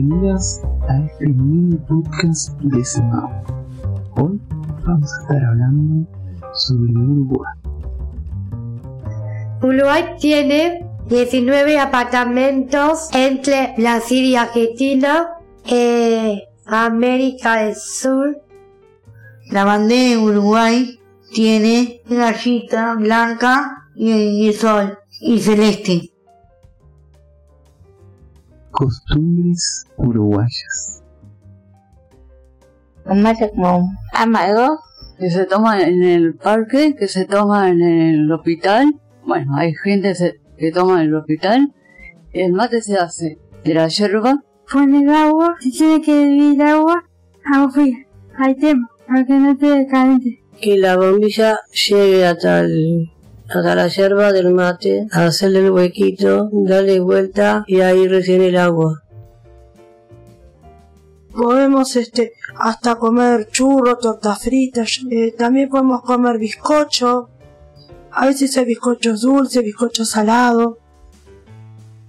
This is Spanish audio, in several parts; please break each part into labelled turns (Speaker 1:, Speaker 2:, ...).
Speaker 1: más a este mini podcast de Semana. Hoy vamos a estar hablando sobre Uruguay.
Speaker 2: Uruguay tiene 19 apartamentos entre Brasil y Argentina, eh, América del Sur.
Speaker 3: La bandera de Uruguay tiene rayita blanca y, y sol y celeste.
Speaker 1: Costumbres uruguayas.
Speaker 4: Un mate como amargo
Speaker 5: que se toma en el parque, que se toma en el hospital. Bueno, hay gente que toma en el hospital. El mate se hace de la yerba.
Speaker 4: Pone el agua, si tiene que hervir agua, agua fría. Hay tema, para que no esté caliente.
Speaker 6: que la bombilla llegue hasta, el- hasta la yerba del mate, hacerle el huequito, darle vuelta y ahí recién el agua.
Speaker 7: Podemos este hasta comer churro, tortas fritas, eh, también podemos comer bizcocho, a veces hay bizcochos dulces, bizcocho salado.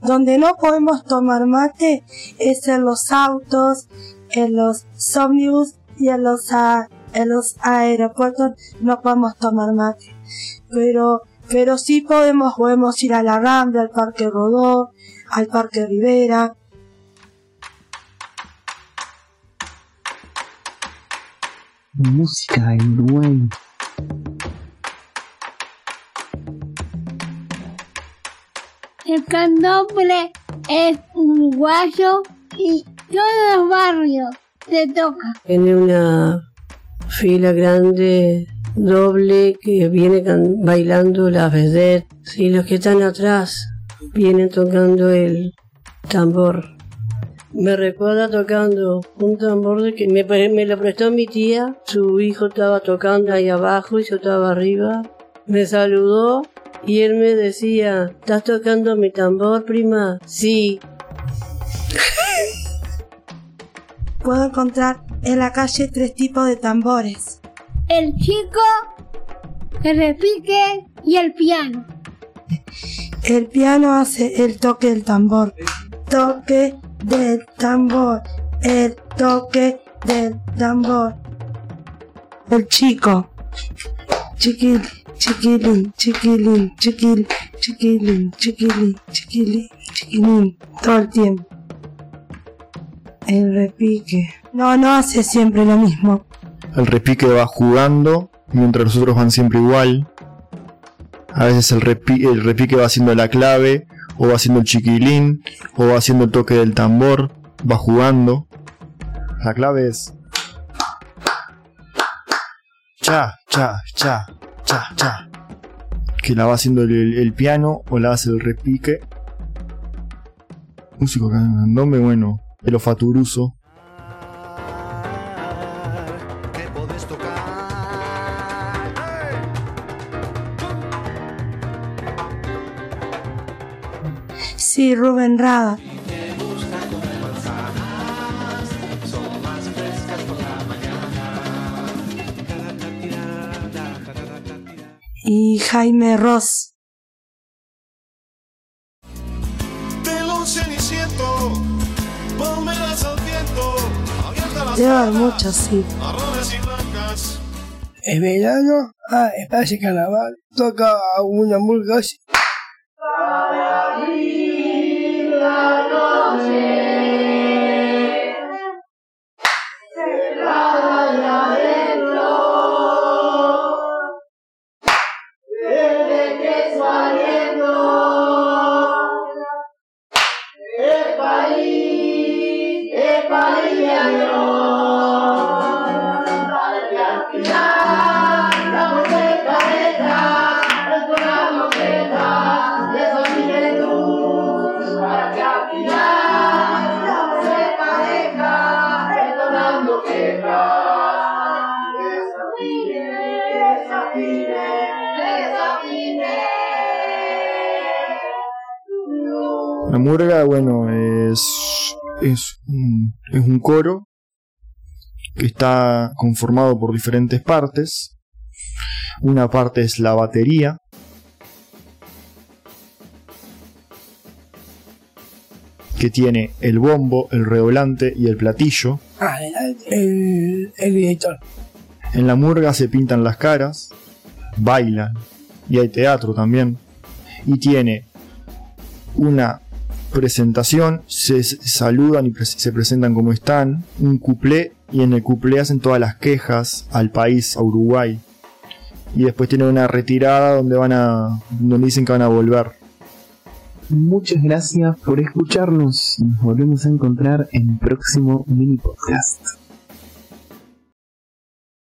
Speaker 7: Donde no podemos tomar mate es en los autos, en los ómnibus y en los, a- en los aeropuertos no podemos tomar mate. Pero, pero sí podemos, podemos ir a la Rambla, al Parque Rodó, al Parque Rivera.
Speaker 1: Música en Uruguay.
Speaker 4: El candomble es uruguayo y todos los barrios se toca.
Speaker 6: Tiene una fila grande, doble, que viene bailando la vedette. Y los que están atrás vienen tocando el tambor. Me recuerda tocando un tambor que me, me lo prestó mi tía. Su hijo estaba tocando ahí abajo y yo estaba arriba. Me saludó y él me decía, ¿estás tocando mi tambor, prima? Sí.
Speaker 7: Puedo encontrar en la calle tres tipos de tambores.
Speaker 4: El chico, el repique y el piano.
Speaker 7: El piano hace el toque del tambor. Toque del tambor. El toque del tambor. El chico. Chiquil, chiquilín, chiquilín, chiquil, chiquilín, chiquilín, chiquilín, chiquilín. Todo el tiempo. El repique. No, no hace siempre lo mismo.
Speaker 8: El repique va jugando, mientras los otros van siempre igual. A veces el, el repique va haciendo la clave, o va haciendo el chiquilín, o va haciendo el toque del tambor, va jugando. La clave es... Cha, cha, cha, cha, cha. Que la va haciendo el piano o la hace el repique. Músico candombe, bueno, el ofaturuso.
Speaker 7: Sí, Rubén Rada. Y Jaime Ross.
Speaker 9: Alas,
Speaker 7: muchos, sí.
Speaker 9: marrones y blancas.
Speaker 10: En verano, ah, espacio carnaval, toca una murga así.
Speaker 8: La murga, bueno, es, es, un, es un coro que está conformado por diferentes partes. Una parte es la batería. que tiene el bombo, el redoblante y el platillo.
Speaker 10: Ah, el, el, el director.
Speaker 8: En la murga se pintan las caras, bailan y hay teatro también. Y tiene una presentación, se saludan y se presentan como están, un cuplé y en el cuplé hacen todas las quejas al país, a Uruguay. Y después tienen una retirada donde van a donde dicen que van a volver.
Speaker 1: Muchas gracias por escucharnos. Nos volvemos a encontrar en próximo mini podcast.